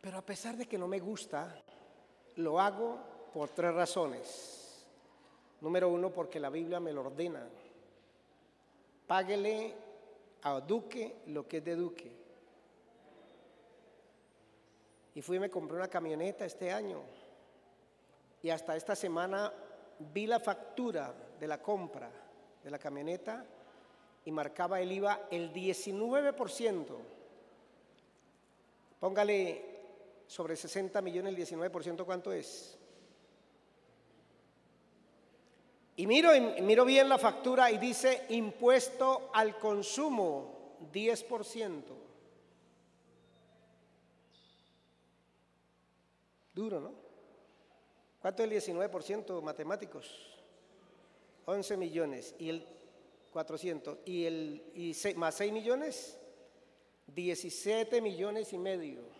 Pero a pesar de que no me gusta, lo hago por tres razones. Número uno, porque la Biblia me lo ordena. Páguele a Duque lo que es de Duque. Y fui y me compré una camioneta este año. Y hasta esta semana vi la factura de la compra de la camioneta y marcaba el IVA el 19%. Póngale sobre 60 millones el 19%, ¿cuánto es? Y miro, miro bien la factura y dice impuesto al consumo 10%. Duro, ¿no? ¿Cuánto es el 19% matemáticos? 11 millones y el 400 y el más 6 millones 17 millones y medio.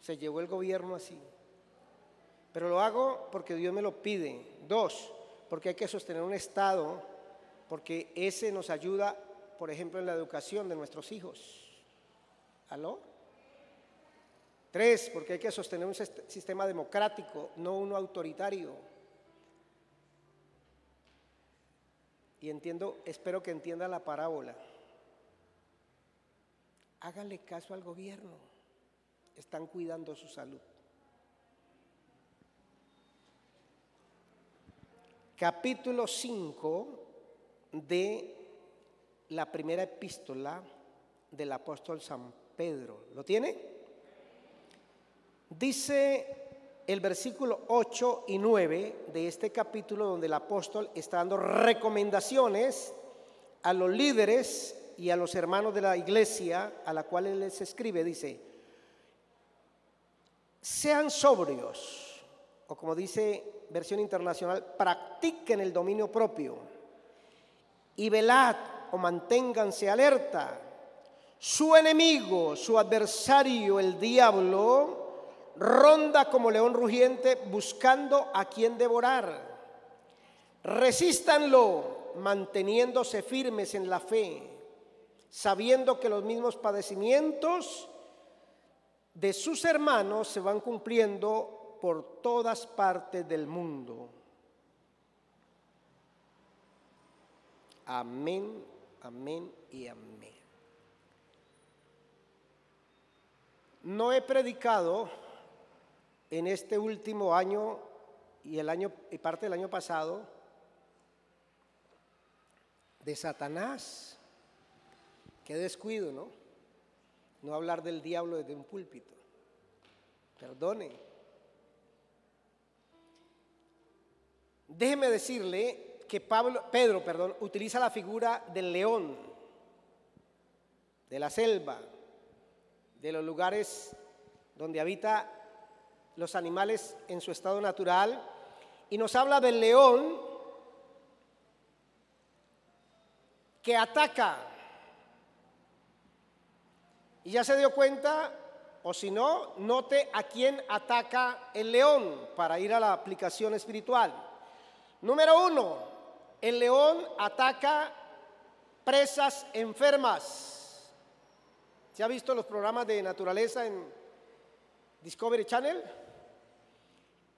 Se llevó el gobierno así. Pero lo hago porque Dios me lo pide. Dos, porque hay que sostener un Estado, porque ese nos ayuda, por ejemplo, en la educación de nuestros hijos. ¿Aló? Tres, porque hay que sostener un sistema democrático, no uno autoritario. Y entiendo, espero que entienda la parábola. Hágale caso al gobierno. Están cuidando su salud. Capítulo 5 de la primera epístola del apóstol San Pedro. ¿Lo tiene? Dice el versículo 8 y 9 de este capítulo donde el apóstol está dando recomendaciones a los líderes y a los hermanos de la iglesia a la cual él les escribe. Dice, sean sobrios, o como dice versión internacional, practiquen el dominio propio y velad o manténganse alerta. Su enemigo, su adversario, el diablo, ronda como león rugiente buscando a quien devorar. Resístanlo manteniéndose firmes en la fe, sabiendo que los mismos padecimientos de sus hermanos se van cumpliendo por todas partes del mundo. Amén, amén y amén. No he predicado en este último año y el año y parte del año pasado de Satanás. Qué descuido, ¿no? No hablar del diablo desde un púlpito. Perdone. Déjeme decirle que Pablo, Pedro, perdón, utiliza la figura del león, de la selva, de los lugares donde habita los animales en su estado natural y nos habla del león que ataca. Y ya se dio cuenta, o si no, note a quién ataca el león para ir a la aplicación espiritual. Número uno, el león ataca presas enfermas. ¿Se ha visto los programas de naturaleza en Discovery Channel,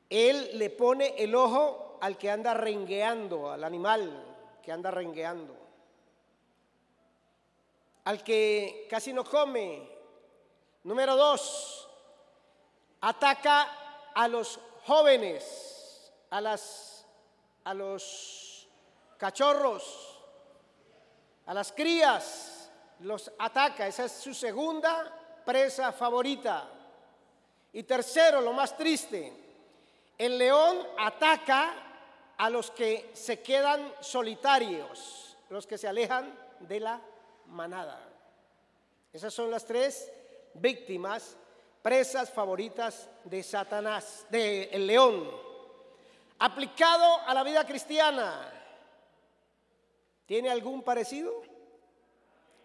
él le pone el ojo al que anda rengueando, al animal que anda rengueando, al que casi no come. Número dos, ataca a los jóvenes, a, las, a los cachorros, a las crías, los ataca. Esa es su segunda presa favorita. Y tercero, lo más triste, el león ataca a los que se quedan solitarios, los que se alejan de la manada. Esas son las tres víctimas, presas favoritas de Satanás, del el león. Aplicado a la vida cristiana, ¿tiene algún parecido?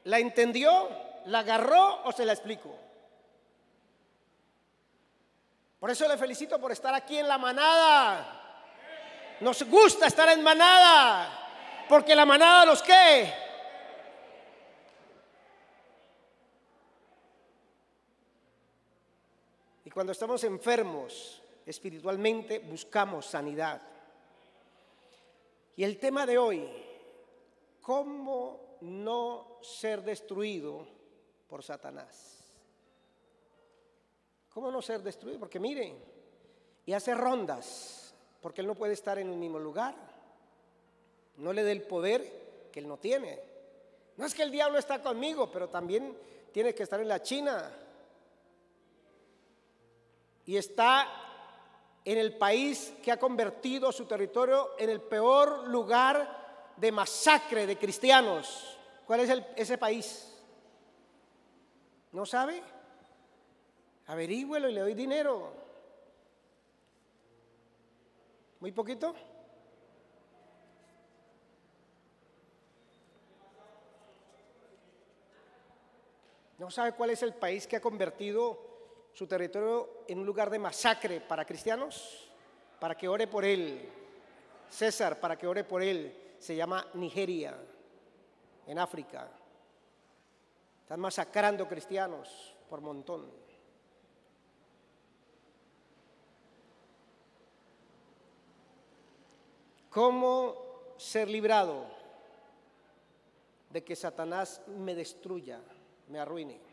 ¿La entendió? ¿La agarró o se la explico? Por eso le felicito por estar aquí en la manada. Nos gusta estar en manada, porque la manada los qué. Cuando estamos enfermos espiritualmente, buscamos sanidad. Y el tema de hoy, ¿cómo no ser destruido por Satanás? ¿Cómo no ser destruido? Porque miren, y hace rondas, porque él no puede estar en el mismo lugar. No le dé el poder que él no tiene. No es que el diablo está conmigo, pero también tiene que estar en la China. Y está en el país que ha convertido su territorio en el peor lugar de masacre de cristianos. ¿Cuál es ese país? ¿No sabe? Averígüelo y le doy dinero. ¿Muy poquito? ¿No sabe cuál es el país que ha convertido su territorio en un lugar de masacre para cristianos? Para que ore por él. César, para que ore por él. Se llama Nigeria, en África. Están masacrando cristianos por montón. ¿Cómo ser librado de que Satanás me destruya? me arruine.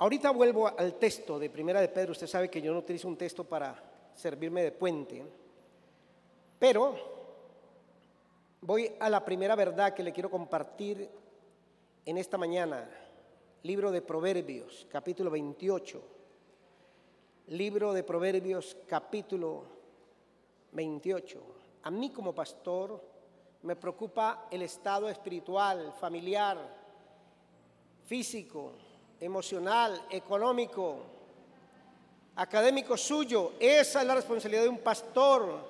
Ahorita vuelvo al texto de Primera de Pedro. Usted sabe que yo no utilizo un texto para servirme de puente, pero voy a la primera verdad que le quiero compartir en esta mañana. Libro de Proverbios, capítulo 28. Libro de Proverbios, capítulo 28. A mí como pastor me preocupa el estado espiritual, familiar, físico, emocional, económico, académico suyo. Esa es la responsabilidad de un pastor,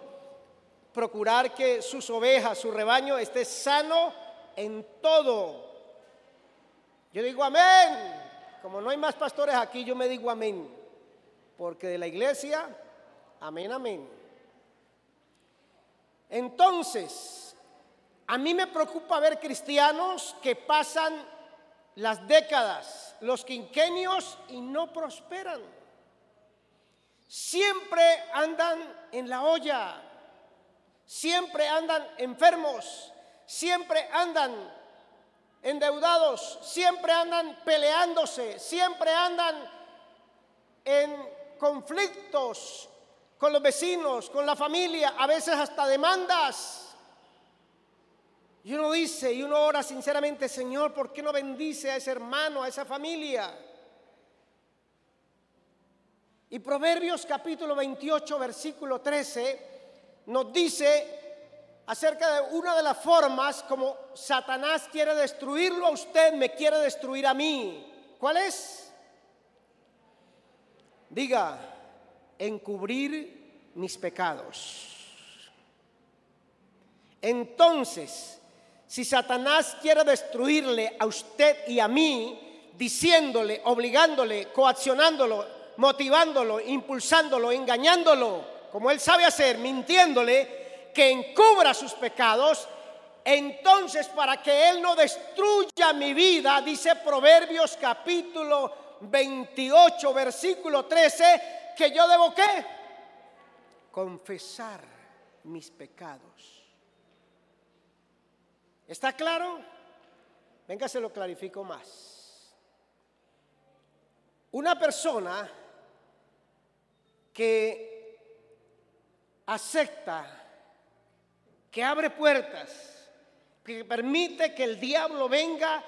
procurar que sus ovejas, su rebaño esté sano en todo. Yo digo amén. Como no hay más pastores aquí, yo me digo amén. Porque de la iglesia, amén, amén. Entonces, a mí me preocupa ver cristianos que pasan las décadas, los quinquenios y no prosperan. Siempre andan en la olla, siempre andan enfermos, siempre andan endeudados, siempre andan peleándose, siempre andan en conflictos con los vecinos, con la familia, a veces hasta demandas. Y uno dice, y uno ora sinceramente, Señor, ¿por qué no bendice a ese hermano, a esa familia? Y Proverbios capítulo 28, versículo 13, nos dice acerca de una de las formas como Satanás quiere destruirlo a usted, me quiere destruir a mí. ¿Cuál es? Diga, encubrir mis pecados. Entonces, si Satanás quiere destruirle a usted y a mí, diciéndole, obligándole, coaccionándolo, motivándolo, impulsándolo, engañándolo, como él sabe hacer, mintiéndole, que encubra sus pecados, entonces para que él no destruya mi vida, dice Proverbios capítulo 28, versículo 13, que yo debo qué? Confesar mis pecados. ¿Está claro? Venga, se lo clarifico más. Una persona que acepta, que abre puertas, que permite que el diablo venga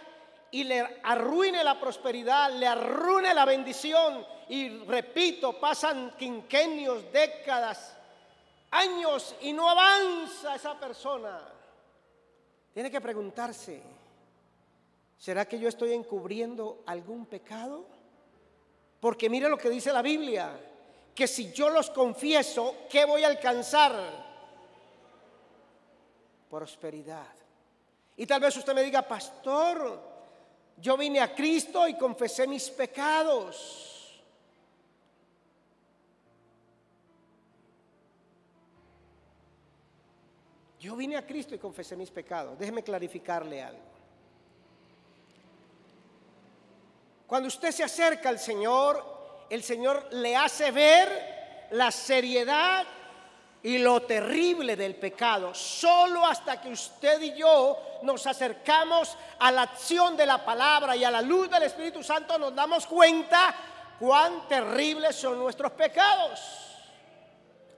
y le arruine la prosperidad, le arruine la bendición. Y repito, pasan quinquenios, décadas, años y no avanza esa persona. Tiene que preguntarse, ¿será que yo estoy encubriendo algún pecado? Porque mire lo que dice la Biblia, que si yo los confieso, ¿qué voy a alcanzar? Prosperidad. Y tal vez usted me diga, pastor, yo vine a Cristo y confesé mis pecados. Yo vine a Cristo y confesé mis pecados. Déjeme clarificarle algo. Cuando usted se acerca al Señor, el Señor le hace ver la seriedad y lo terrible del pecado. Solo hasta que usted y yo nos acercamos a la acción de la palabra y a la luz del Espíritu Santo nos damos cuenta cuán terribles son nuestros pecados.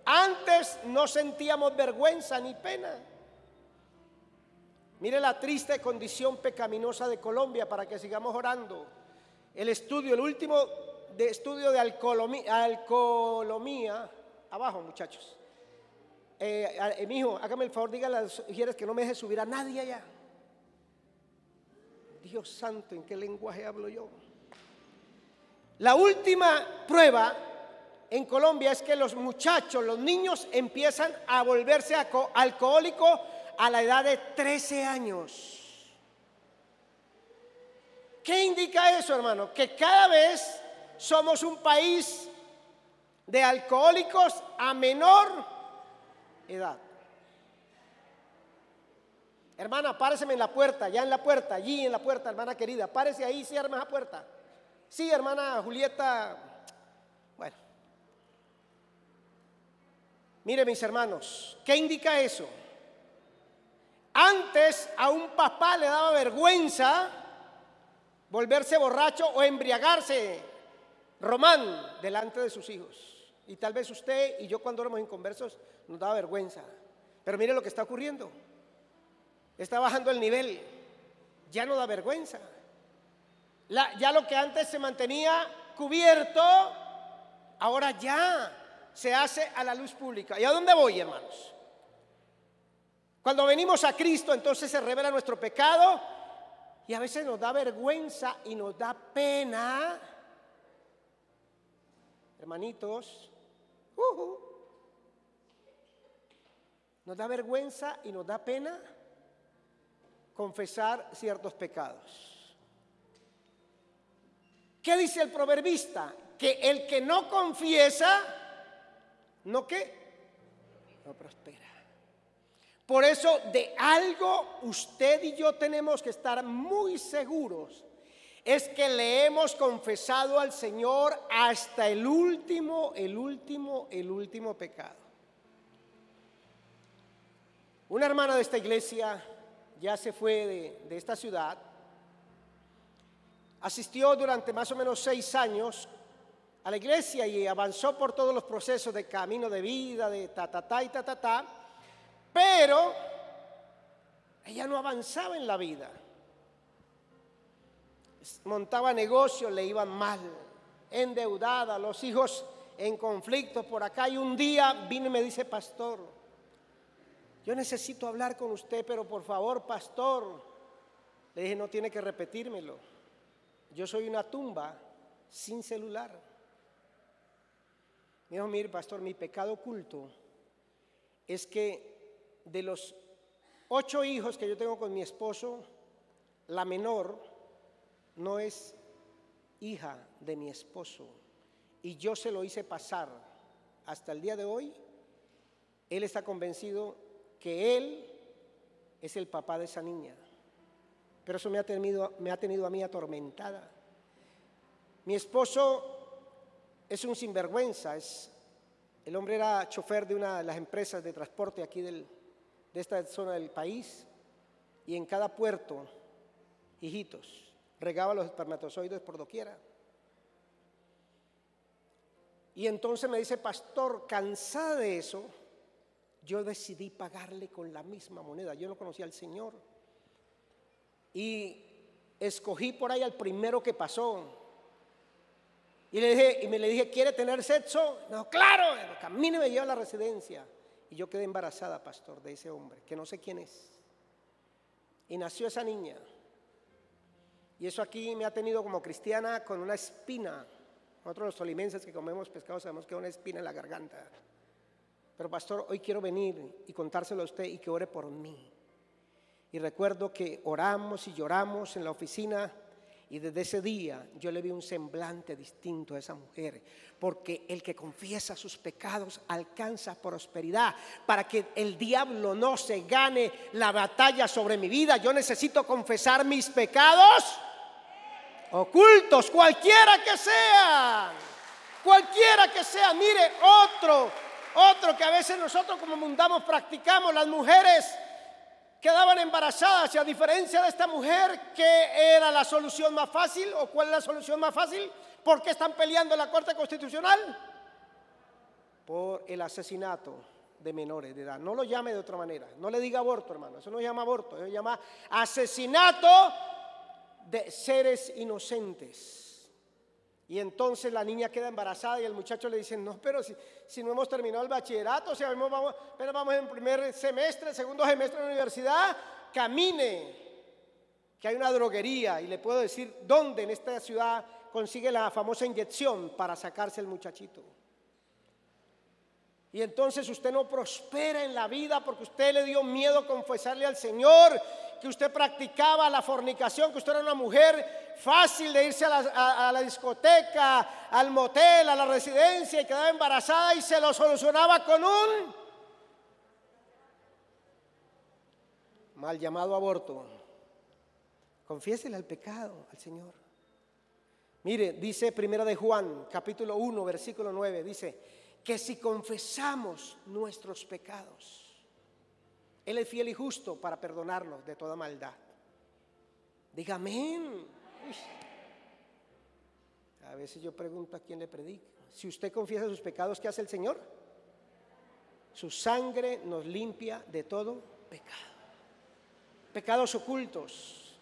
Antes no sentíamos vergüenza ni pena. Mire la triste condición pecaminosa de Colombia para que sigamos orando. El estudio, el último de estudio de alcoholomía, abajo muchachos. Eh, eh, mi hijo, hágame el favor, dígale a las mujeres que no me deje subir a nadie allá. Dios santo, ¿en qué lenguaje hablo yo? La última prueba en Colombia es que los muchachos, los niños empiezan a volverse alcohólicos a la edad de 13 años. ¿Qué indica eso, hermano? Que cada vez somos un país de alcohólicos a menor edad. Hermana, páreseme en la puerta, ya en la puerta, allí en la puerta, hermana querida. Párese ahí, cierre esa puerta. Sí, hermana Julieta. Bueno. Mire, mis hermanos, ¿qué indica eso? Antes a un papá le daba vergüenza volverse borracho o embriagarse, Román, delante de sus hijos. Y tal vez usted y yo cuando éramos inconversos nos daba vergüenza. Pero mire lo que está ocurriendo. Está bajando el nivel. Ya no da vergüenza. ya lo que antes se mantenía cubierto, ahora ya se hace a la luz pública. ¿Y a dónde voy, hermanos? Cuando venimos a Cristo, entonces se revela nuestro pecado y a veces nos da vergüenza y nos da pena. Hermanitos, nos da vergüenza y nos da pena confesar ciertos pecados. ¿Qué dice el proverbista? Que el que no confiesa, ¿no qué? No prospera. Por eso de algo usted y yo tenemos que estar muy seguros. Es que le hemos confesado al Señor hasta el último, el último, el último pecado. Una hermana de esta iglesia ya se fue de, de esta ciudad. Asistió durante más o menos seis años a la iglesia y avanzó por todos los procesos de camino de vida, de ta, ta, ta y ta, ta, ta pero ella no avanzaba en la vida. Montaba negocios, le iban mal, endeudada, los hijos en conflicto por acá. Y un día vino y me dice, pastor, yo necesito hablar con usted, pero por favor, pastor. Le dije, no tiene que repetírmelo. Yo soy una tumba sin celular. Me dijo, mire, pastor, mi pecado oculto es que de los ocho hijos que yo tengo con mi esposo, la menor no es hija de mi esposo. Y yo se lo hice pasar hasta el día de hoy. Él está convencido que él es el papá de esa niña. Pero eso me ha tenido, me ha tenido a mí atormentada. Mi esposo es un sinvergüenza, es, el hombre era chofer de una de las empresas de transporte aquí de esta zona del país y en cada puerto, hijitos, regaba los espermatozoides por doquiera. Y entonces me dice, pastor, cansada de eso, yo decidí pagarle con la misma moneda. Yo no conocía al Señor. Y escogí por ahí al primero que pasó. Y le dije, y me le dije, ¿quiere tener sexo? No, claro, camino me lleva a la residencia. Y yo quedé embarazada, pastor, de ese hombre, que no sé quién es. Y nació esa niña. Y eso aquí me ha tenido como cristiana con una espina. Nosotros los tolimenses que comemos pescado sabemos que hay una espina en la garganta. Pero pastor, hoy quiero venir y contárselo a usted y que ore por mí. Y recuerdo que oramos y lloramos en la oficina y desde ese día yo le vi un semblante distinto a esa mujer, porque el que confiesa sus pecados alcanza prosperidad. Para que el diablo no se gane la batalla sobre mi vida, yo necesito confesar mis pecados. ocultos, cualquiera que sean, cualquiera que sea. Mire, otro, otro que a veces nosotros como mundamos practicamos, las mujeres quedaban embarazadas y a diferencia de esta mujer, ¿qué era la solución más fácil o cuál es la solución más fácil? ¿Por qué están peleando en la Corte Constitucional? Por el asesinato de menores de edad. No lo llame de otra manera. No le diga aborto, hermano. Eso no se llama aborto. Eso se llama asesinato de seres inocentes. Y entonces la niña queda embarazada y el muchacho le dice, no, pero si, si no hemos terminado el bachillerato, o sea, vamos, pero vamos en primer semestre, segundo semestre de la universidad, camine, que hay una droguería y le puedo decir dónde en esta ciudad consigue la famosa inyección para sacarse el muchachito. Y entonces usted no prospera en la vida porque usted le dio miedo confesarle al Señor que usted practicaba la fornicación, que usted era una mujer fácil de irse a la, discoteca, al motel, a la residencia y quedaba embarazada y se lo solucionaba con un mal llamado aborto. Confiésele al pecado al Señor. Mire, dice Primera de Juan, capítulo 1, versículo 9, dice que si confesamos nuestros pecados, Él es fiel y justo para perdonarnos de toda maldad. Diga amén. A veces yo pregunto a quién le predico. Si usted confiesa sus pecados, ¿qué hace el Señor? Su sangre nos limpia de todo pecado. Pecados ocultos.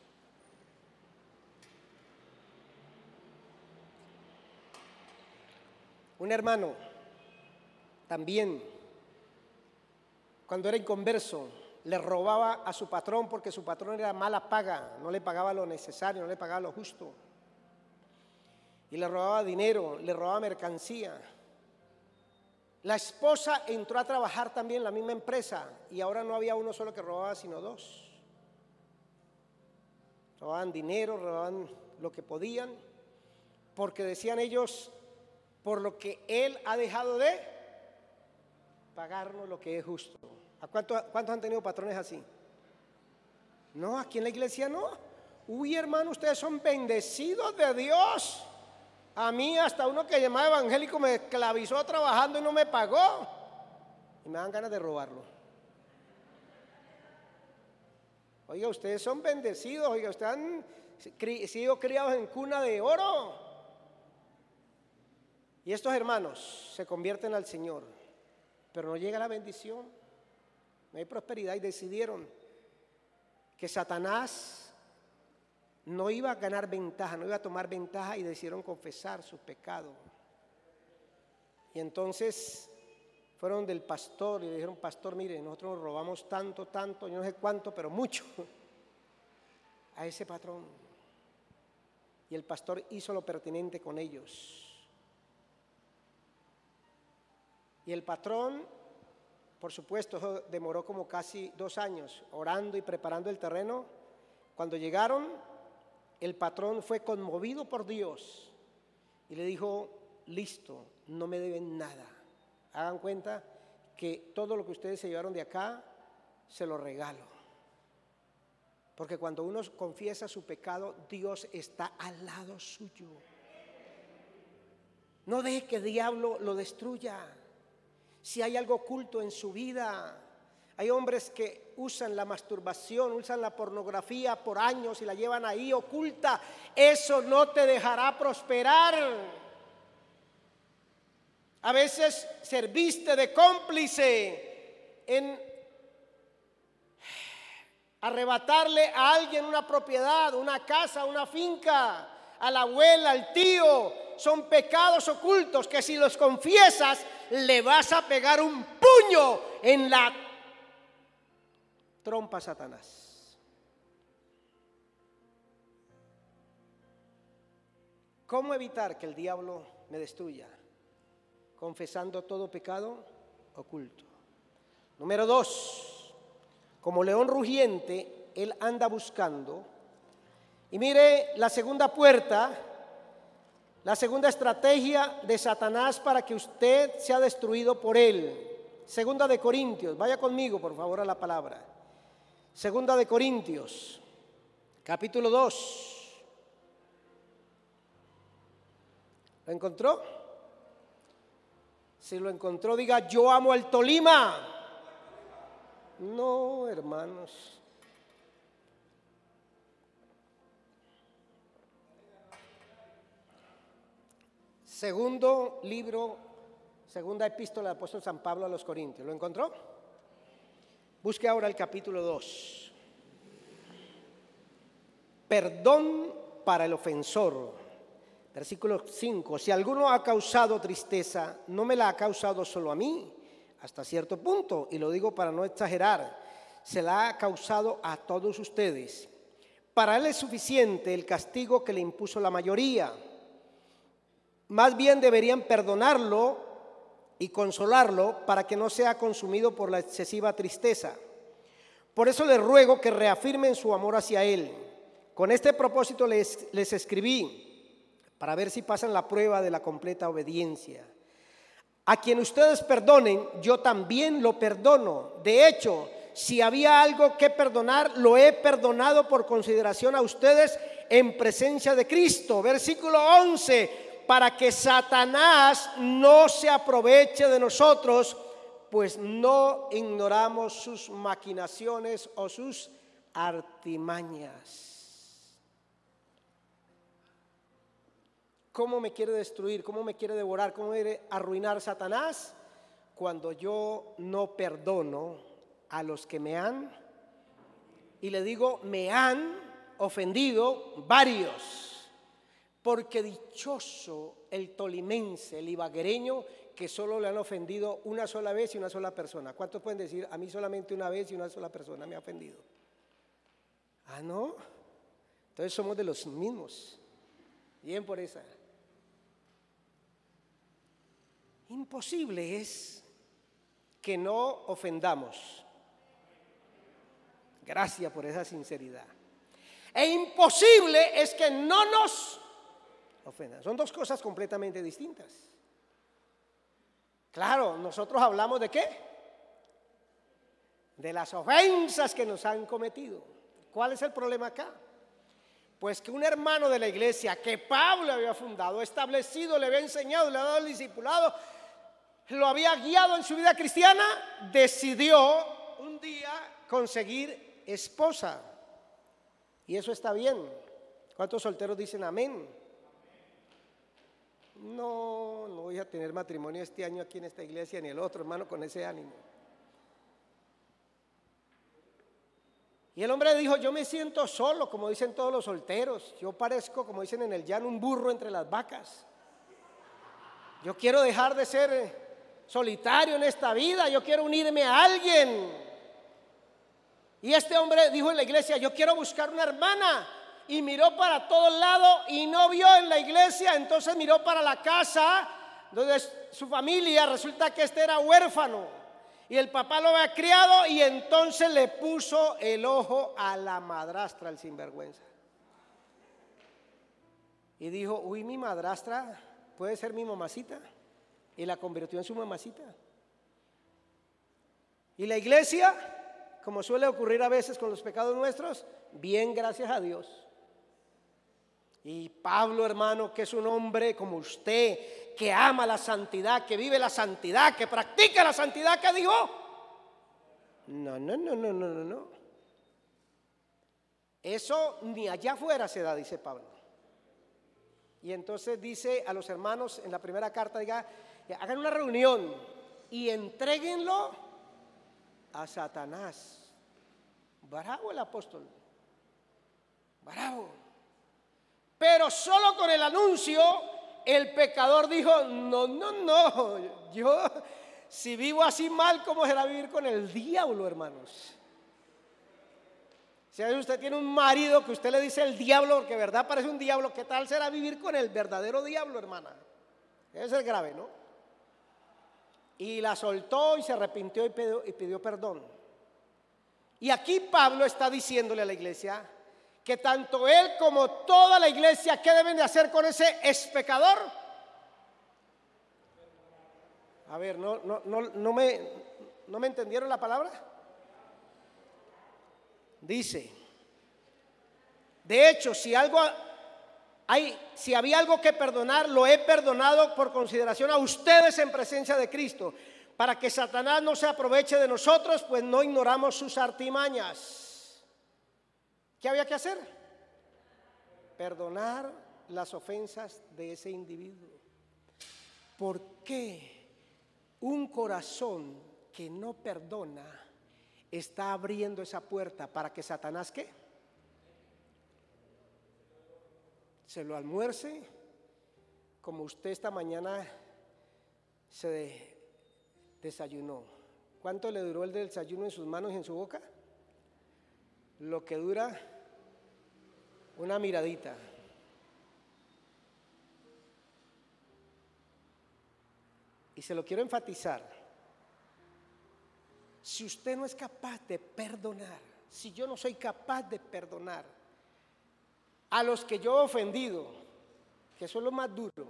Un hermano también, cuando era inconverso, le robaba a su patrón porque su patrón era mala paga, no le pagaba lo necesario, no le pagaba lo justo. Y le robaba dinero, le robaba mercancía. La esposa entró a trabajar también en la misma empresa y ahora no había uno solo que robaba, sino dos. Robaban dinero, robaban lo que podían, porque decían ellos, por lo que Él ha dejado de pagarnos lo que es justo. ¿A cuántos, cuántos han tenido patrones así? No, aquí en la iglesia no. Uy, hermano, ustedes son bendecidos de Dios. A mí hasta uno que llamaba evangélico me esclavizó trabajando y no me pagó. Y me dan ganas de robarlo. Oiga, ustedes son bendecidos. Oiga, ustedes han sido criados en cuna de oro. Y estos hermanos se convierten al Señor, pero no llega la bendición, no hay prosperidad y decidieron que Satanás no iba a ganar ventaja, no iba a tomar ventaja y decidieron confesar su pecado. Y entonces fueron del pastor y le dijeron, pastor, mire, nosotros nos robamos tanto, tanto, yo no sé cuánto, pero mucho a ese patrón. Y el pastor hizo lo pertinente con ellos. Y el patrón, por supuesto, demoró como casi dos años orando y preparando el terreno. Cuando llegaron, el patrón fue conmovido por Dios y le dijo, listo, no me deben nada. Hagan cuenta que todo lo que ustedes se llevaron de acá, se lo regalo. Porque cuando uno confiesa su pecado, Dios está al lado suyo. No deje que el diablo lo destruya si hay algo oculto en su vida. Hay hombres que usan la masturbación, usan la pornografía por años y la llevan ahí oculta. Eso no te dejará prosperar. A veces serviste de cómplice en arrebatarle a alguien una propiedad, una casa, una finca, a la abuela, al tío. Son pecados ocultos que si los confiesas le vas a pegar un puño en la trompa a Satanás. ¿Cómo evitar que el diablo me destruya? Confesando todo pecado oculto. Número dos, como león rugiente, él anda buscando. Y mire la segunda puerta la segunda estrategia de Satanás para que usted sea destruido por él. Segunda de Corintios, vaya conmigo por favor a la palabra. Segunda de Corintios, capítulo 2. ¿Lo encontró? Si lo encontró, diga, yo amo al Tolima. No, hermanos. Segundo libro, segunda epístola del apóstol San Pablo a los Corintios. ¿Lo encontró? Busque ahora el capítulo 2. Perdón para el ofensor. Versículo 5. Si alguno ha causado tristeza, no me la ha causado solo a mí, hasta cierto punto, y lo digo para no exagerar, se la ha causado a todos ustedes. Para él es suficiente el castigo que le impuso la mayoría más bien deberían perdonarlo y consolarlo para que no sea consumido por la excesiva tristeza. Por eso les ruego que reafirmen su amor hacia Él. Con este propósito les, les escribí para ver si pasan la prueba de la completa obediencia. A quien ustedes perdonen, yo también lo perdono. De hecho, si había algo que perdonar, lo he perdonado por consideración a ustedes en presencia de Cristo. Versículo 11 para que Satanás no se aproveche de nosotros, pues no ignoramos sus maquinaciones o sus artimañas. ¿Cómo me quiere destruir? ¿Cómo me quiere devorar? ¿Cómo quiere arruinar Satanás? Cuando yo no perdono a los que me han, y le digo, me han ofendido varios porque dichoso el tolimense, el ibaguereño, que solo le han ofendido una sola vez y una sola persona. ¿Cuántos pueden decir, a mí solamente una vez y una sola persona me ha ofendido? Ah, no. Entonces somos de los mismos. Bien por esa. Imposible es que no ofendamos. Gracias por esa sinceridad. E imposible es que no nos son dos cosas completamente distintas. Claro, nosotros hablamos de qué? De las ofensas que nos han cometido. ¿Cuál es el problema acá? Pues que un hermano de la iglesia que Pablo había fundado, establecido, le había enseñado, le había dado el discipulado, lo había guiado en su vida cristiana, decidió un día conseguir esposa. Y eso está bien. ¿Cuántos solteros dicen amén? No, no voy a tener matrimonio este año aquí en esta iglesia ni el otro, hermano, con ese ánimo. Y el hombre dijo, yo me siento solo, como dicen todos los solteros. Yo parezco, como dicen en el llano, un burro entre las vacas. Yo quiero dejar de ser solitario en esta vida, yo quiero unirme a alguien. Y este hombre dijo en la iglesia, yo quiero buscar una hermana y miró para todos lados y no vio en la iglesia, entonces miró para la casa donde su familia, resulta que este era huérfano y el papá lo había criado y entonces le puso el ojo a la madrastra, el sinvergüenza. Y dijo, uy, mi madrastra puede ser mi mamacita. Y la convirtió en su mamacita. Y la iglesia, como suele ocurrir a veces con los pecados nuestros, bien gracias a Dios. Y Pablo, hermano, que es un hombre como usted, que ama la santidad, que vive la santidad, que practica la santidad, que dijo, no, no, no, no, no, no, no. Eso ni allá afuera se da, dice Pablo. Y entonces dice a los hermanos en la primera carta, diga, hagan una reunión y entreguenlo a Satanás. Bravo el apóstol. Bravo. Pero solo con el anuncio el pecador dijo, no, no, no, yo si vivo así mal, ¿cómo será vivir con el diablo, hermanos? Si usted tiene un marido que usted le dice el diablo, porque verdad parece un diablo, ¿qué tal será vivir con el verdadero diablo, hermana? Debe ser grave, ¿no? Y la soltó y se arrepintió y pidió, y pidió perdón. Y aquí Pablo está diciéndole a la iglesia, que tanto él como toda la iglesia, ¿qué deben de hacer con ese es pecador? A ver, ¿no, no, no, no, me, ¿no me entendieron la palabra? Dice, de hecho, si algo Hay, si había algo que perdonar, lo he perdonado por consideración a ustedes en presencia de Cristo, para que Satanás no se aproveche de nosotros, pues no ignoramos sus artimañas. ¿Qué había que hacer? Perdonar las ofensas de ese individuo. ¿Por qué un corazón que no perdona está abriendo esa puerta para que Satanás qué? Se lo almuerce, como usted esta mañana se desayunó. ¿Cuánto le duró el desayuno en sus manos y en su boca? Lo que dura una miradita. Y se lo quiero enfatizar. Si usted no es capaz de perdonar, si yo no soy capaz de perdonar a los que yo he ofendido, que eso es lo más duro.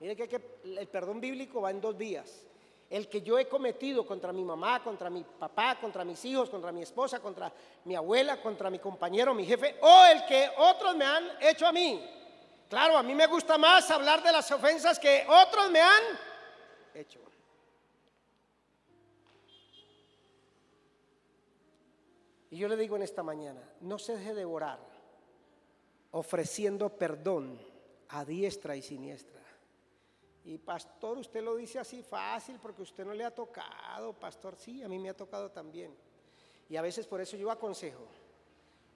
Mire que, el perdón bíblico va en dos días. El que yo he cometido contra mi mamá, contra mi papá, contra mis hijos, contra mi esposa, contra mi abuela, contra mi compañero, mi jefe, o el que otros me han hecho a mí. Claro, a mí me gusta más hablar de las ofensas que otros me han hecho. Y yo le digo en esta mañana, no se deje devorar ofreciendo perdón a diestra y siniestra. Y pastor, usted lo dice así fácil porque usted no le ha tocado, pastor, sí, a mí me ha tocado también. Y a veces por eso yo aconsejo,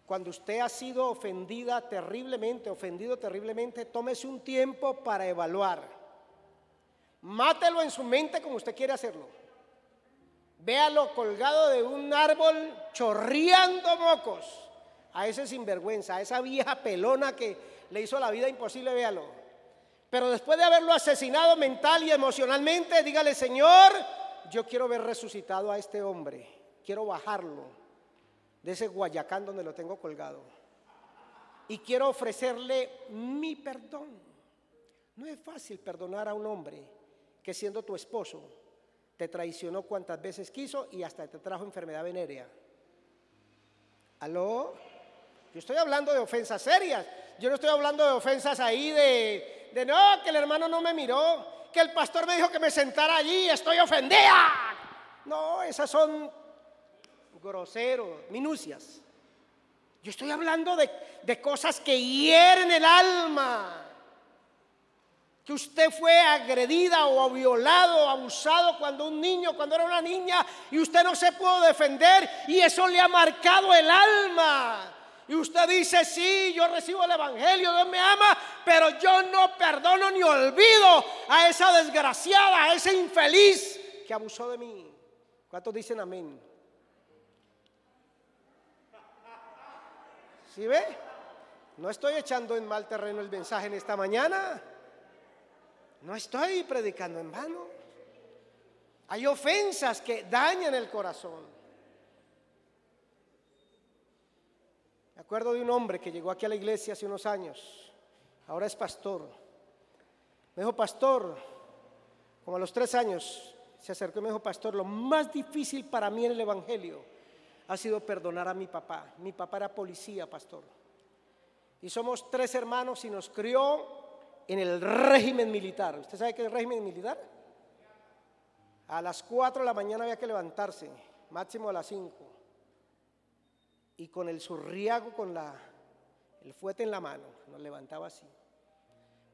cuando usted ha sido ofendida terriblemente, ofendido terriblemente, tómese un tiempo para evaluar Mátelo en su mente como usted quiere hacerlo. Véalo colgado de un árbol chorreando mocos. A ese sinvergüenza, a esa vieja pelona que le hizo la vida imposible, véalo. Pero después de haberlo asesinado mental y emocionalmente, dígale, Señor, yo quiero ver resucitado a este hombre. Quiero bajarlo de ese guayacán donde lo tengo colgado. Y quiero ofrecerle mi perdón. No es fácil perdonar a un hombre que siendo tu esposo te traicionó cuantas veces quiso y hasta te trajo enfermedad venérea. ¿Aló? Yo estoy hablando de ofensas serias. Yo no estoy hablando de ofensas ahí de, de no, que el hermano no me miró, que el pastor me dijo que me sentara allí, estoy ofendida. No, esas son groseros, minucias. Yo estoy hablando de, de cosas que hieren el alma que usted fue agredida o violado o abusado cuando un niño, cuando era una niña y usted no se pudo defender y eso le ha marcado el alma. Y usted dice, sí, yo recibo el Evangelio, Dios me ama, pero yo no perdono ni olvido a esa desgraciada, a ese infeliz que abusó de mí. ¿Cuántos dicen amén? ¿Sí ve? No estoy echando en mal terreno el mensaje en esta mañana. No estoy predicando en vano. Hay ofensas que dañan el corazón. Acuerdo de un hombre que llegó aquí a la iglesia hace unos años. Ahora es pastor. Me dijo, pastor, como a los tres años se acercó y me dijo, pastor, lo más difícil para mí en el Evangelio ha sido perdonar a mi papá. Mi papá era policía, pastor. Y somos tres hermanos y nos crió en el régimen militar. ¿Usted sabe qué es el régimen militar? A las 4 de la mañana había que levantarse, máximo a las 5. Y con el surriago, con la, el fuete en la mano, nos levantaba así.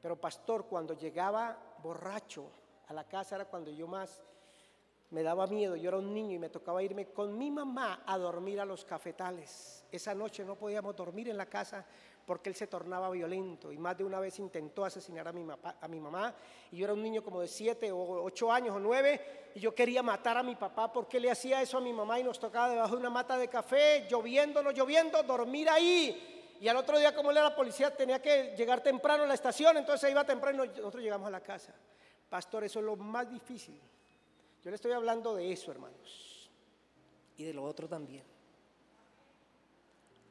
Pero pastor, cuando llegaba borracho a la casa era cuando yo más me daba miedo. Yo era un niño y me tocaba irme con mi mamá a dormir a los cafetales. Esa noche no podíamos dormir en la casa porque él se tornaba violento y más de una vez intentó asesinar a mi, mamá y yo era un niño como de siete o ocho años o nueve y yo quería matar a mi papá porque le hacía eso a mi mamá y nos tocaba debajo de una mata de café, lloviendo, no lloviendo, dormir ahí. Y al otro día, como él era policía, tenía que llegar temprano a la estación, entonces iba temprano y nosotros llegamos a la casa. Pastor, eso es lo más difícil. Yo le estoy hablando de eso, hermanos, y de lo otro también.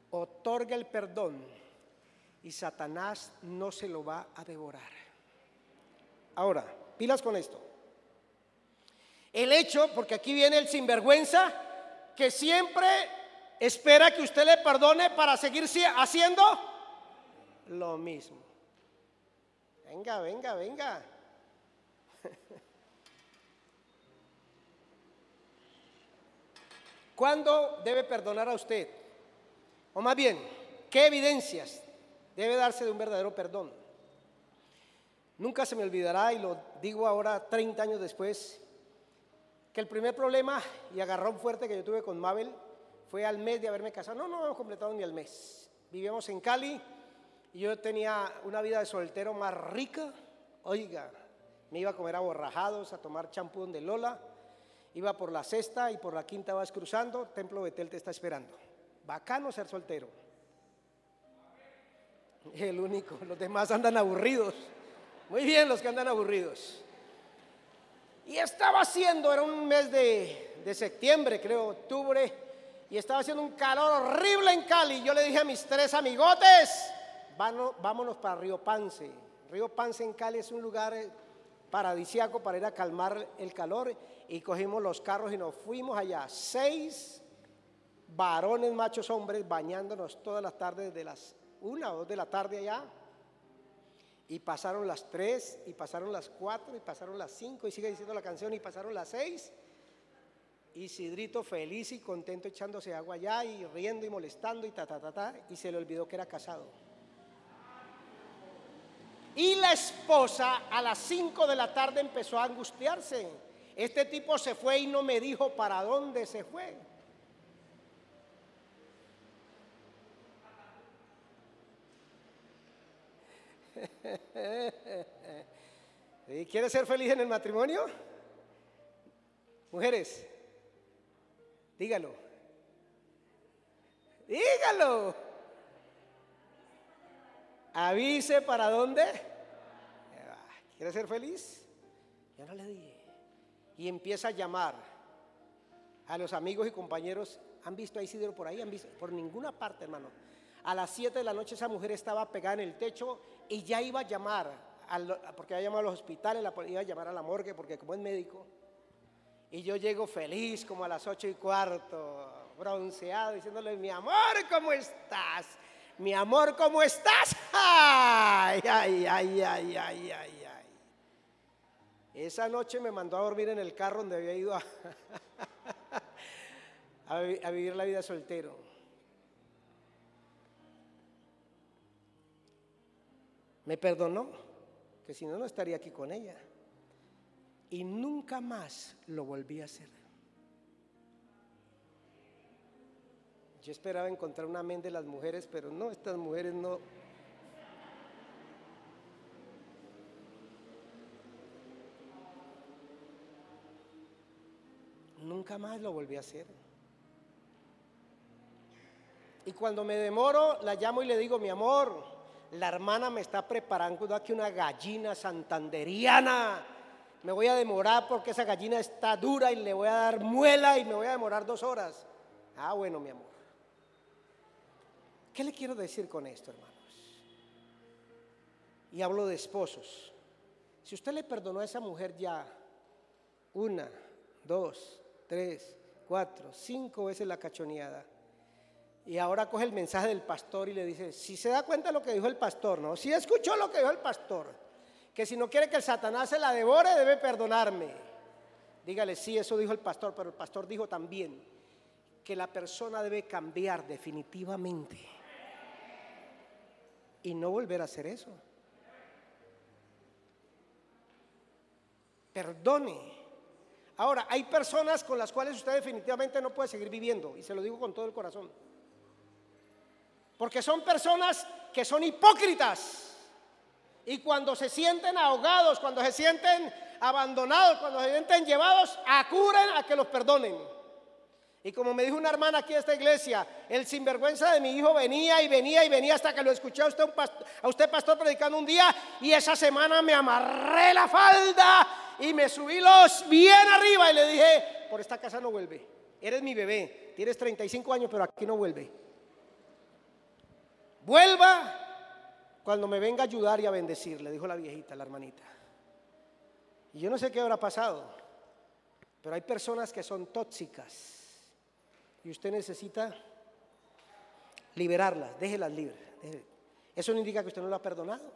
Otorga el perdón y Satanás no se lo va a devorar. Ahora, pilas con esto. El hecho, porque aquí viene el sinvergüenza, que siempre espera que usted le perdone para seguir haciendo lo mismo. Venga, venga, venga. ¿Cuándo debe perdonar a usted? O más bien, ¿qué evidencias debe darse de un verdadero perdón? Nunca se me olvidará, y lo digo ahora 30 años después, que el primer problema y agarrón fuerte que yo tuve con Mabel fue al mes de haberme casado. No, no hemos completado ni al mes. Vivíamos en Cali y yo tenía una vida de soltero más rica. Oiga, me iba a comer aborrajados, a tomar champú donde Lola Iba por la sexta y por la quinta vas cruzando, Templo Betel te está esperando. Bacano ser soltero. El único, los demás andan aburridos. Muy bien los que andan aburridos. Y estaba haciendo, era un mes de, de septiembre, creo, octubre, y estaba haciendo un calor horrible en Cali. Yo le dije a mis tres amigotes, vámonos para Río Pance. Río Pance en Cali es un lugar eh, paradisiaco para ir a calmar el calor y cogimos los carros y nos fuimos allá. Seis varones, machos, hombres, bañándonos todas las tardes de las una o dos de la tarde allá. Y pasaron las tres, y pasaron las cuatro, y pasaron las cinco, y sigue diciendo la canción, y pasaron las seis. Y Sidrito feliz y contento echándose agua allá, y riendo y molestando, y ta, ta, ta, ta, y se le olvidó que era casado. Y la esposa a las cinco de la tarde empezó a angustiarse este tipo se fue y no me dijo para dónde se fue. ¿Y quiere ser feliz en el matrimonio? Mujeres, dígalo. Dígalo. Avise para dónde. ¿Quiere ser feliz? Ya no le dije y empieza a llamar a los amigos y compañeros. ¿Han visto a Isidro por ahí? ¿Han visto? Por ninguna parte, hermano. A las 7 de la noche esa mujer estaba pegada en el techo y ya iba a llamar, porque había llamado a los hospitales, iba a llamar a la morgue, porque como es médico. Y yo llego feliz, como a las 8 y cuarto, bronceado, diciéndole, mi amor, ¿cómo estás? Mi amor, ¿cómo estás? Ay, ay, ay, ay, ay, ay. Esa noche me mandó a dormir en el carro donde había ido a, vivir la vida soltero. Me perdonó, que si no, no estaría aquí con ella. Y nunca más lo volví a hacer. Yo esperaba encontrar una amén de las mujeres, pero no, estas mujeres no, Nunca más lo volví a hacer. Y cuando me demoro, la llamo y le digo, mi amor, la hermana me está preparando aquí una gallina santanderiana. Me voy a demorar porque esa gallina está dura y le voy a dar muela y me voy a demorar dos horas. Ah, bueno, mi amor. ¿Qué le quiero decir con esto, hermanos? Y hablo de esposos. Si usted le perdonó a esa mujer ya una, dos, tres, cuatro, cinco veces la cachoneada. Y ahora coge el mensaje del pastor y le dice, si se da cuenta de lo que dijo el pastor, ¿no? Si escuchó lo que dijo el pastor, que si no quiere que el Satanás se la devore, debe perdonarme. Dígale, sí, eso dijo el pastor, pero el pastor dijo también que la persona debe cambiar definitivamente y no volver a hacer eso. Perdone Ahora, hay personas con las cuales usted definitivamente no puede seguir viviendo, y se lo digo con todo el corazón. Porque son personas que son hipócritas. Y cuando se sienten ahogados, cuando se sienten abandonados, cuando se sienten llevados, acuren a que los perdonen. Y como me dijo una hermana aquí en esta iglesia, el sinvergüenza de mi hijo venía y venía y venía hasta que lo escuché a usted, a usted pastor predicando un día y esa semana me amarré la falda y me subí los bien arriba y le dije, por esta casa no vuelve. Eres mi bebé, tienes 35 años, pero aquí no vuelve. Vuelva cuando me venga a ayudar y a bendecir, le dijo la viejita, la hermanita. Y yo no sé qué habrá pasado, pero hay personas que son tóxicas y usted necesita liberarlas, déjelas libres. Eso no indica que usted no lo ha perdonado.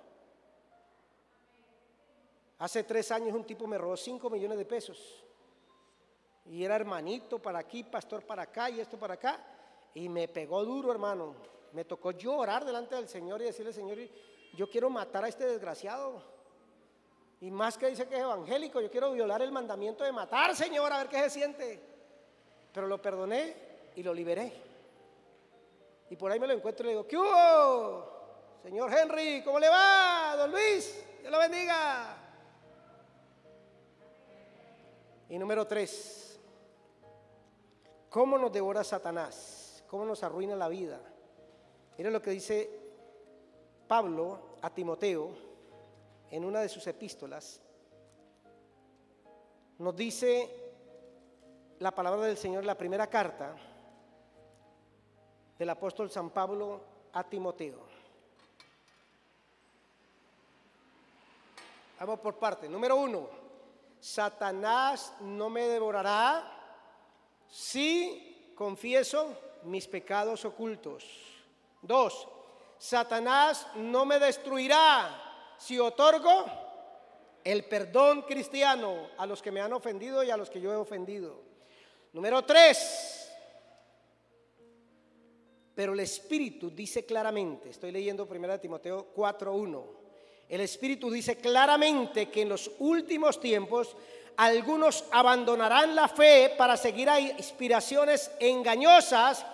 Hace tres años un tipo me robó cinco millones de pesos. Y era hermanito para aquí, pastor para acá y esto para acá. Y me pegó duro, hermano. Me tocó llorar delante del Señor y decirle, Señor, yo quiero matar a este desgraciado. Y más que dice que es evangélico, yo quiero violar el mandamiento de matar, Señor, a ver qué se siente. Pero lo perdoné y lo liberé. Y por ahí me lo encuentro y le digo, ¿qué hubo? Señor Henry, ¿cómo le va? Don Luis, Dios lo bendiga. Y número tres, ¿cómo nos devora Satanás? ¿Cómo nos arruina la vida? Mira lo que dice Pablo a Timoteo en una de sus epístolas. Nos dice la palabra del Señor, la primera carta del apóstol San Pablo a Timoteo. Vamos por parte. Número uno, Satanás no me devorará si confieso mis pecados ocultos. Dos, Satanás no me destruirá si otorgo el perdón cristiano a los que me han ofendido y a los que yo he ofendido. Número tres, pero el Espíritu dice claramente, estoy leyendo 1 Timoteo 4.1, el Espíritu dice claramente que en los últimos tiempos algunos abandonarán la fe para seguir a inspiraciones engañosas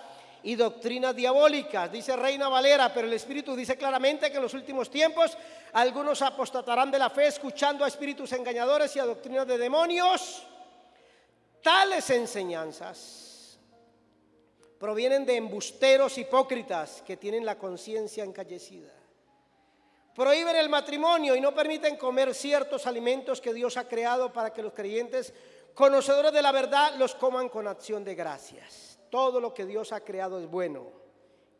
y doctrinas diabólicas. Dice Reina Valera, pero el Espíritu dice claramente que en los últimos tiempos algunos apostatarán de la fe escuchando a espíritus engañadores y a doctrinas de demonios. Tales enseñanzas provienen de embusteros hipócritas que tienen la conciencia encallecida. Prohíben el matrimonio y no permiten comer ciertos alimentos que Dios ha creado para que los creyentes, conocedores de la verdad, los coman con acción de gracias. Todo lo que Dios ha creado es bueno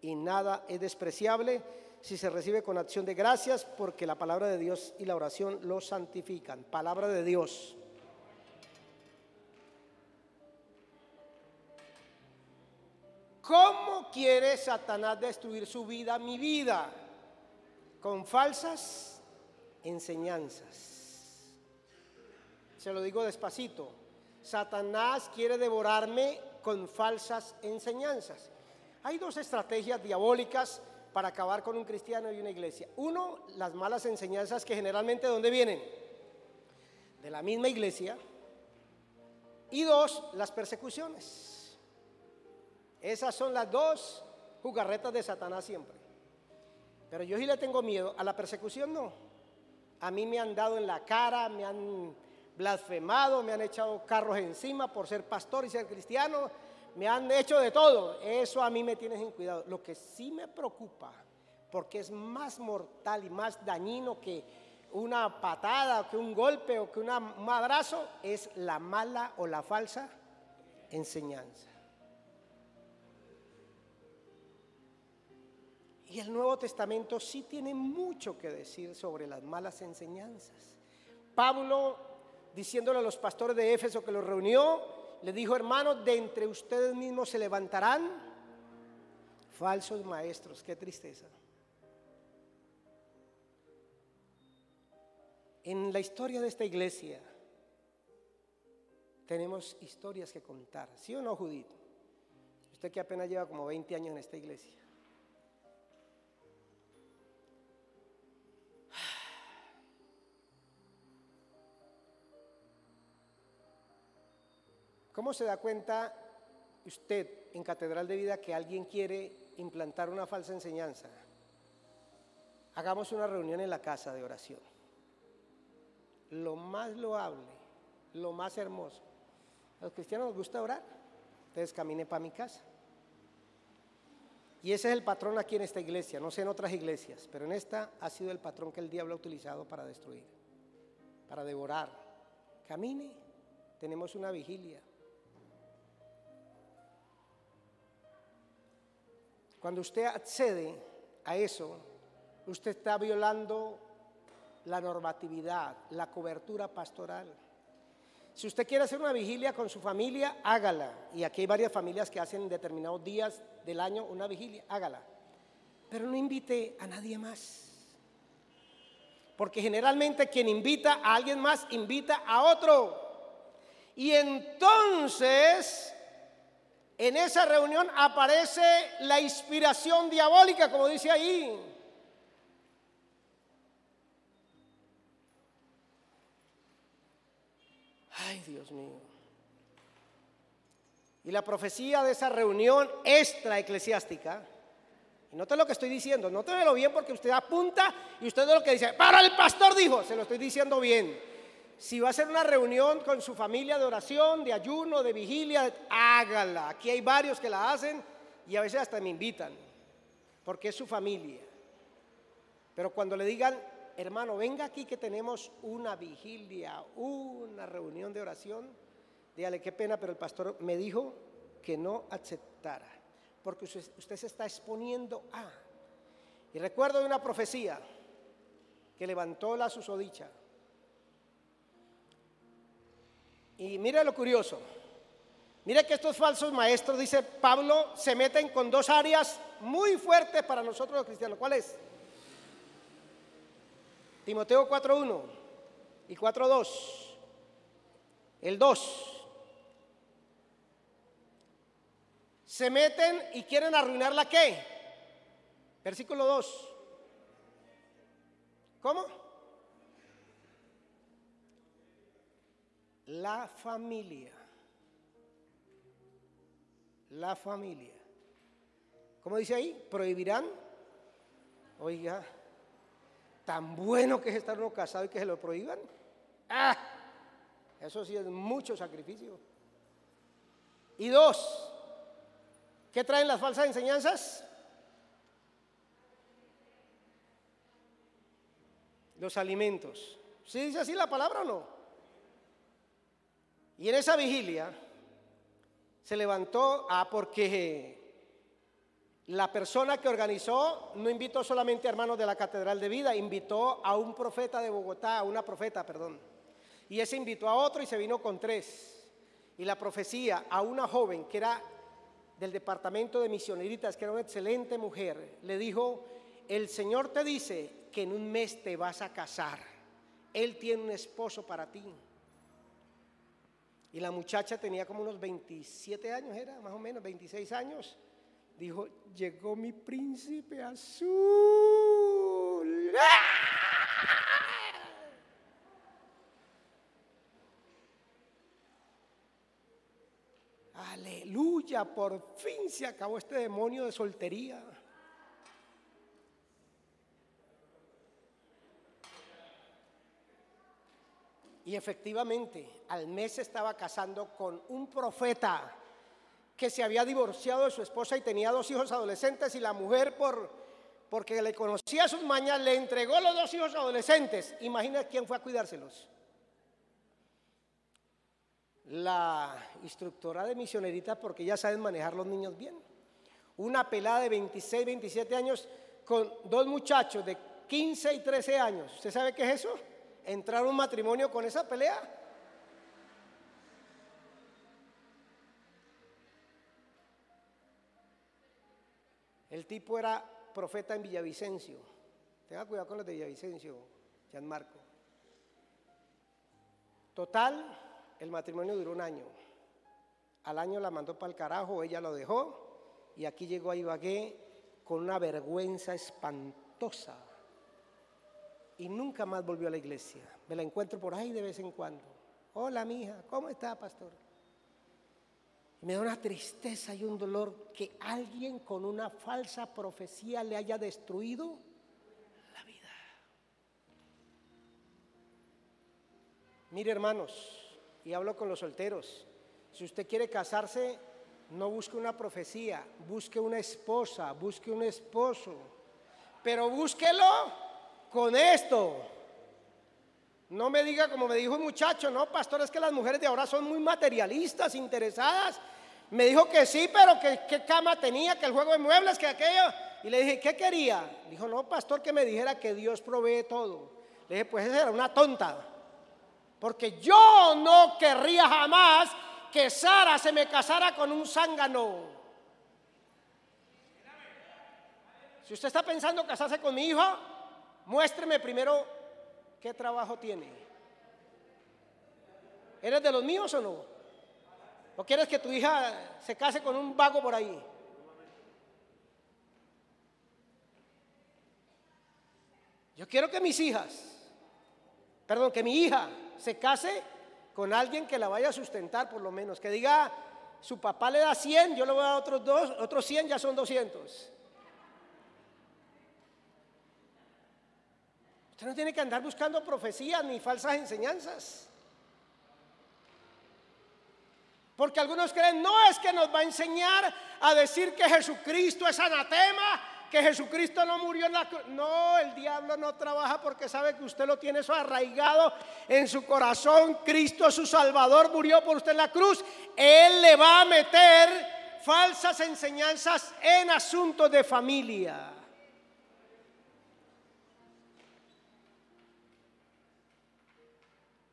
y nada es despreciable si se recibe con acción de gracias porque la palabra de Dios y la oración lo santifican. Palabra de Dios. ¿Cómo quiere Satanás destruir su vida, mi vida? Con falsas enseñanzas. Se lo digo despacito. Satanás quiere devorarme con falsas enseñanzas. Hay dos estrategias diabólicas para acabar con un cristiano y una iglesia. Uno, las malas enseñanzas que generalmente ¿de dónde vienen? De la misma iglesia. Y dos, las persecuciones. Esas son las dos jugarretas de Satanás siempre. Pero yo sí le tengo miedo. A la persecución no. A mí me han dado en la cara, me han blasfemado, me han echado carros encima por ser pastor y ser cristiano, me han hecho de todo. Eso a mí me tiene sin cuidado. Lo que sí me preocupa, porque es más mortal y más dañino que una patada, que un golpe o que un madrazo, es la mala o la falsa enseñanza. Y el Nuevo Testamento sí tiene mucho que decir sobre las malas enseñanzas. Pablo diciéndole a los pastores de Éfeso que los reunió, le dijo, hermanos, de entre ustedes mismos se levantarán falsos maestros. Qué tristeza. En la historia de esta iglesia tenemos historias que contar, ¿sí o no, Judith? Usted que apenas lleva como 20 años en esta iglesia. ¿Cómo se da cuenta usted en Catedral de Vida que alguien quiere implantar una falsa enseñanza? Hagamos una reunión en la casa de oración. Lo más loable, lo más hermoso. A los cristianos nos gusta orar. Entonces camine para mi casa. Y ese es el patrón aquí en esta iglesia, no sé en otras iglesias, pero en esta ha sido el patrón que el diablo ha utilizado para destruir, para devorar. Camine, tenemos una vigilia. Cuando usted accede a eso, usted está violando la normatividad, la cobertura pastoral. Si usted quiere hacer una vigilia con su familia, hágala. Y aquí hay varias familias que hacen determinados días del año una vigilia, hágala. Pero no invite a nadie más. Porque generalmente quien invita a alguien más invita a otro. Y entonces en esa reunión aparece la inspiración diabólica, como dice ahí. Ay, Dios mío. Y la profecía de esa reunión extra eclesiástica, y note lo que estoy diciendo, lo bien porque usted apunta y usted es lo que dice, para el pastor dijo, se lo estoy diciendo bien. Si va a hacer una reunión con su familia de oración, de ayuno, de vigilia, hágala. Aquí hay varios que la hacen y a veces hasta me invitan, porque es su familia. Pero cuando le digan, hermano, venga aquí que tenemos una vigilia, una reunión de oración, dígale qué pena, pero el pastor me dijo que no aceptara, porque usted, usted se está exponiendo a. Y recuerdo de una profecía que levantó la susodicha Y mire lo curioso. Mire que estos falsos maestros, dice Pablo, se meten con dos áreas muy fuertes para nosotros los cristianos. ¿Cuál es? Timoteo 4.1 y 4.2. El 2. Se meten y quieren arruinar la qué? Versículo 2. ¿Cómo? La familia. La familia. ¿Cómo dice ahí? Prohibirán. Oiga, tan bueno que es estar uno casado y que se lo prohíban. Ah, eso sí es mucho sacrificio. Y dos, ¿qué traen las falsas enseñanzas? Los alimentos. ¿Sí dice así la palabra o no? Y en esa vigilia se levantó a porque la persona que organizó no invitó solamente a hermanos de la Catedral de Vida, invitó a un profeta de Bogotá, a una profeta, perdón. Y ese invitó a otro y se vino con tres. Y la profecía a una joven que era del departamento de misioneritas, que era una excelente mujer, le dijo, el Señor te dice que en un mes te vas a casar. Él tiene un esposo para ti. Y la muchacha tenía como unos 27 años, era más o menos 26 años. Dijo, llegó mi príncipe azul. Aleluya, por fin se acabó este demonio de soltería. Y efectivamente, al mes estaba casando con un profeta que se había divorciado de su esposa y tenía dos hijos adolescentes y la mujer por porque le conocía sus mañas le entregó los dos hijos adolescentes. Imagina quién fue a cuidárselos. La instructora de misionerita porque ya saben manejar los niños bien. Una pelada de 26, 27 años con dos muchachos de 15 y 13 años. ¿Usted sabe qué es eso? Entrar un matrimonio con esa pelea? El tipo era profeta en Villavicencio. Tenga cuidado con los de Villavicencio, Gianmarco. Total, el matrimonio duró un año. Al año la mandó para el carajo, ella lo dejó y aquí llegó a Ibagué con una vergüenza espantosa y nunca más volvió a la iglesia. Me la encuentro por ahí de vez en cuando. Hola, mi hija, ¿cómo está, pastor? me da una tristeza y un dolor que alguien con una falsa profecía le haya destruido la vida. Mire, hermanos, y hablo con los solteros. Si usted quiere casarse, no busque una profecía, busque una esposa, busque un esposo, pero búsquelo con esto. No me diga como me dijo un muchacho, no, pastor, es que las mujeres de ahora son muy materialistas, interesadas. Me dijo que sí, pero que qué cama tenía, que el juego de muebles, que aquello. Y le dije, ¿qué quería? Dijo, no, pastor, que me dijera que Dios provee todo. Le dije, pues esa era una tonta. Porque yo no querría jamás que Sara se me casara con un zángano. Si usted está pensando casarse con mi hijo, muéstreme primero ¿qué trabajo tiene? ¿Eres de los míos o no? ¿O quieres que tu hija se case con un vago por ahí? Yo quiero que mis hijas, perdón, que mi hija se case con alguien que la vaya a sustentar por lo menos, que diga, su papá le da 100, yo le voy a dar otros dos, otros 100 ya son 200. Usted no tiene que andar buscando profecías ni falsas enseñanzas. Porque algunos creen, no es que nos va a enseñar a decir que Jesucristo es anatema que Jesucristo no murió en la cruz. No, el diablo no trabaja porque sabe que usted lo tiene eso arraigado en su corazón. Cristo, su Salvador, murió por usted en la cruz. Él le va a meter falsas enseñanzas en asuntos de familia.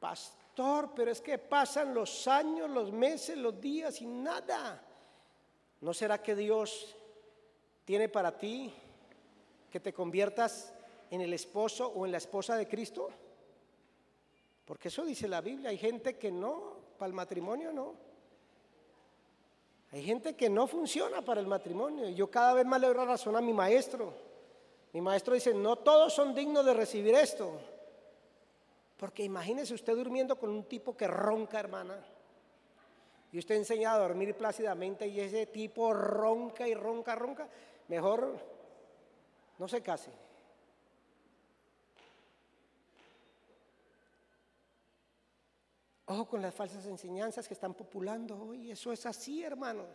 Pastor, pero es que pasan los años, los meses, los días y nada. ¿No será que Dios tiene para ti que te conviertas en el esposo o en la esposa de Cristo? Porque eso dice la Biblia. Hay gente que no, para el matrimonio no. Hay gente que no funciona para el matrimonio. Yo cada vez más le doy razón a mi maestro. Mi maestro dice, no todos son dignos de recibir esto. Porque imagínese usted durmiendo con un tipo que ronca, hermana. Y usted enseña a dormir plácidamente y ese tipo ronca y ronca, ronca mejor no se case. Ojo con las falsas enseñanzas que están populando hoy. Eso es así, hermanos.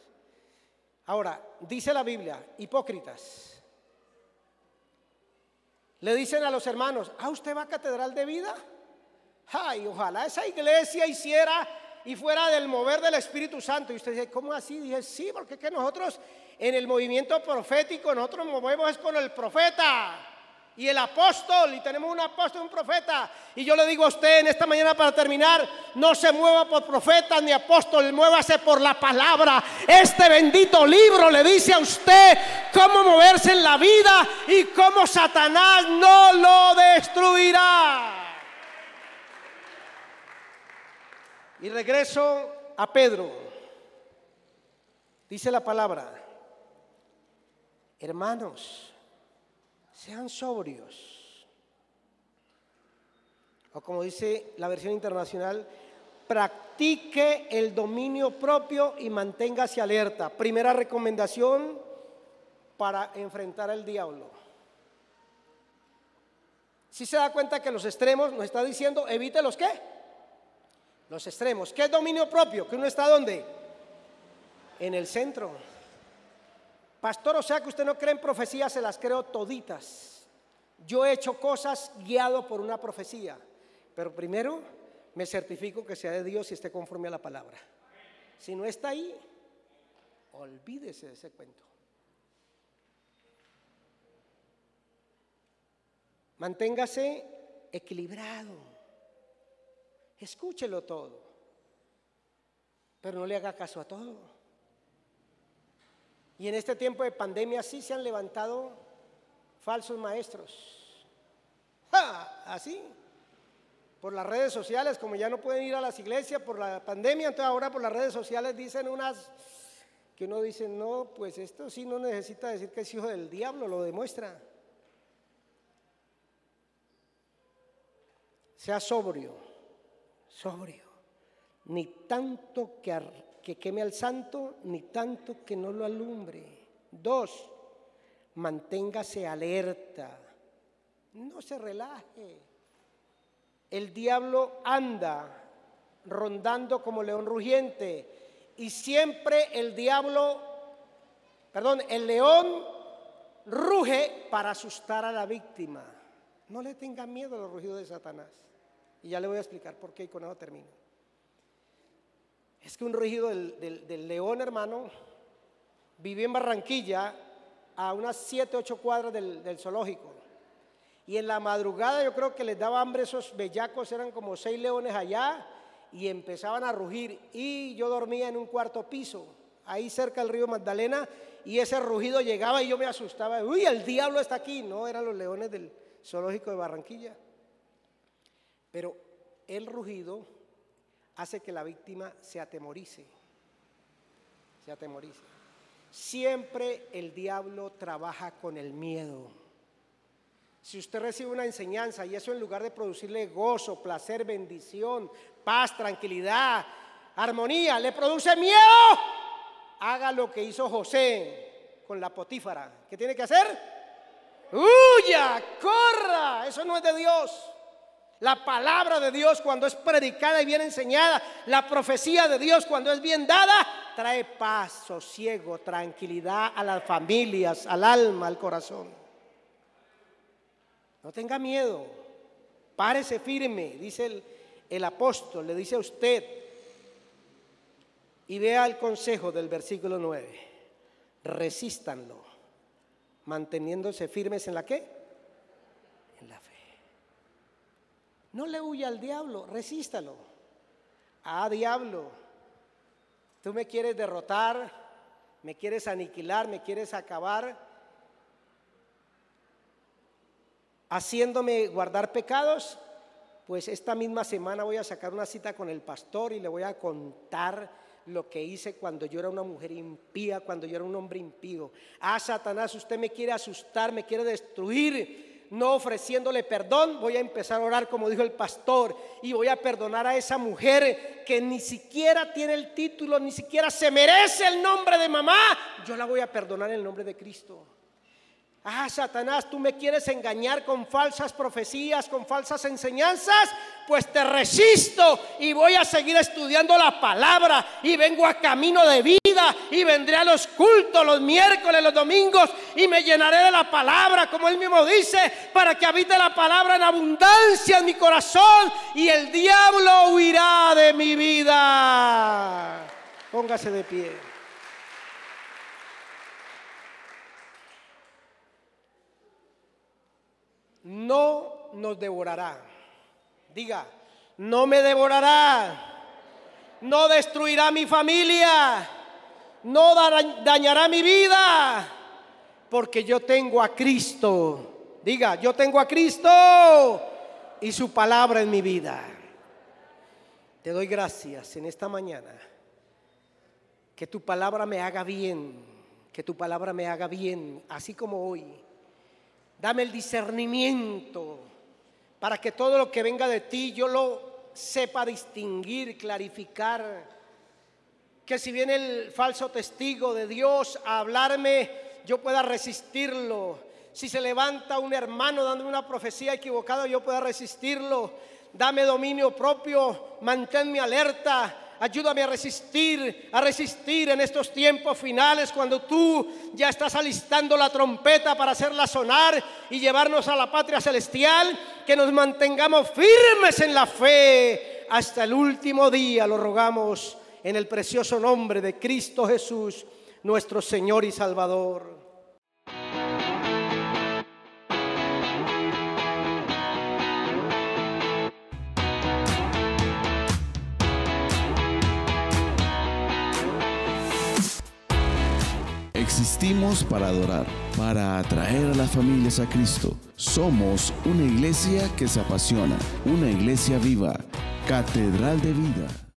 Ahora, dice la Biblia, hipócritas. Le dicen a los hermanos, ¿ah, usted va a catedral de vida? Ay, ojalá esa iglesia hiciera y fuera del mover del Espíritu Santo. Y usted dice, ¿cómo así? Dije, sí, porque es que nosotros en el movimiento profético, nosotros movemos es con el profeta y el apóstol, y tenemos un apóstol y un profeta. Y yo le digo a usted en esta mañana para terminar, no se mueva por profeta ni apóstol, muévase por la palabra. Este bendito libro le dice a usted cómo moverse en la vida y cómo Satanás no lo destruirá. Y regreso a Pedro. Dice la palabra, hermanos, sean sobrios. O como dice la versión internacional, practique el dominio propio y manténgase alerta. Primera recomendación para enfrentar al diablo. Si se da cuenta que los extremos nos está diciendo, evite los qué? Los extremos. ¿Qué es dominio propio? Que uno está donde? En el centro. Pastor, o sea que usted no cree en profecías, se las creo toditas. Yo he hecho cosas guiado por una profecía, pero primero me certifico que sea de Dios y esté conforme a la palabra. Si no está ahí, olvídese de ese cuento. Manténgase equilibrado. Escúchelo todo, pero no le haga caso a todo. Y en este tiempo de pandemia sí se han levantado falsos maestros. Así. Por las redes sociales, como ya no pueden ir a las iglesias por la pandemia, entonces ahora por las redes sociales dicen unas que uno dice, no, pues esto sí no necesita decir que es hijo del diablo, lo demuestra. Sea sobrio sobrio, ni tanto que, que queme al santo, ni tanto que no lo alumbre. Dos, manténgase alerta, no se relaje. El diablo anda rondando como león rugiente y siempre el diablo, perdón, el león ruge para asustar a la víctima. No le tenga miedo a los rugidos de Satanás. Y ya le voy a explicar por qué y con eso termino. Es que un rugido del, león, hermano, vivía en Barranquilla a unas 7, 8 cuadras del, del, zoológico. Y en la madrugada yo creo que les daba hambre esos bellacos, eran como seis leones allá, y empezaban a rugir. Y yo dormía en un cuarto piso, ahí cerca del río Magdalena, y ese rugido llegaba y yo me asustaba. Uy, el diablo está aquí. No, eran los leones del zoológico de Barranquilla. Pero el rugido hace que la víctima se atemorice. Se atemorice. Siempre el diablo trabaja con el miedo. Si usted recibe una enseñanza y eso en lugar de producirle gozo, placer, bendición, paz, tranquilidad, armonía, le produce miedo, haga lo que hizo José con la potífara. ¿Qué tiene que hacer? Huya, corra, eso no es de Dios. La palabra de Dios cuando es predicada y bien enseñada, la profecía de Dios cuando es bien dada, trae paz, sosiego, tranquilidad a las familias, al alma, al corazón. No tenga miedo, párese firme, dice el, apóstol, le dice a usted, y vea el consejo del versículo 9, resístanlo, manteniéndose firmes en la qué? En la fe. No le huya al diablo, resístalo. Ah, diablo, tú me quieres derrotar, me quieres aniquilar, me quieres acabar. haciéndome guardar pecados, pues esta misma semana voy a sacar una cita con el pastor y le voy a contar lo que hice cuando yo era una mujer impía, cuando yo era un hombre impío. Ah, Satanás, usted me quiere asustar, me quiere destruir, no ofreciéndole perdón, voy a empezar a orar como dijo el pastor y voy a perdonar a esa mujer que ni siquiera tiene el título, ni siquiera se merece el nombre de mamá. Yo la voy a perdonar en el nombre de Cristo. Ah, Satanás, tú me quieres engañar con falsas profecías, con falsas enseñanzas, pues te resisto y voy a seguir estudiando la palabra y vengo a camino de vida y vendré a los cultos los miércoles, los domingos y me llenaré de la palabra, como él mismo dice, para que habite la palabra en abundancia en mi corazón y el diablo huirá de mi vida. Póngase de pie. no nos devorará. Diga, no me devorará, no destruirá mi familia, no dañará mi vida, porque yo tengo a Cristo. Diga, yo tengo a Cristo y su palabra en mi vida. Te doy gracias en esta mañana. Que tu palabra me haga bien, que tu palabra me haga bien, así como hoy Dame el discernimiento para que todo lo que venga de ti yo lo sepa distinguir, clarificar. Que si viene el falso testigo de Dios a hablarme, yo pueda resistirlo. Si se levanta un hermano dando una profecía equivocada, yo pueda resistirlo. Dame dominio propio, manténme alerta, Ayúdame a resistir, a resistir en estos tiempos finales cuando tú ya estás alistando la trompeta para hacerla sonar y llevarnos a la patria celestial, que nos mantengamos firmes en la fe hasta el último día, lo rogamos en el precioso nombre de Cristo Jesús, nuestro Señor y Salvador. Existimos para adorar, para atraer a las familias a Cristo. Somos una iglesia que se apasiona, una iglesia viva, catedral de vida.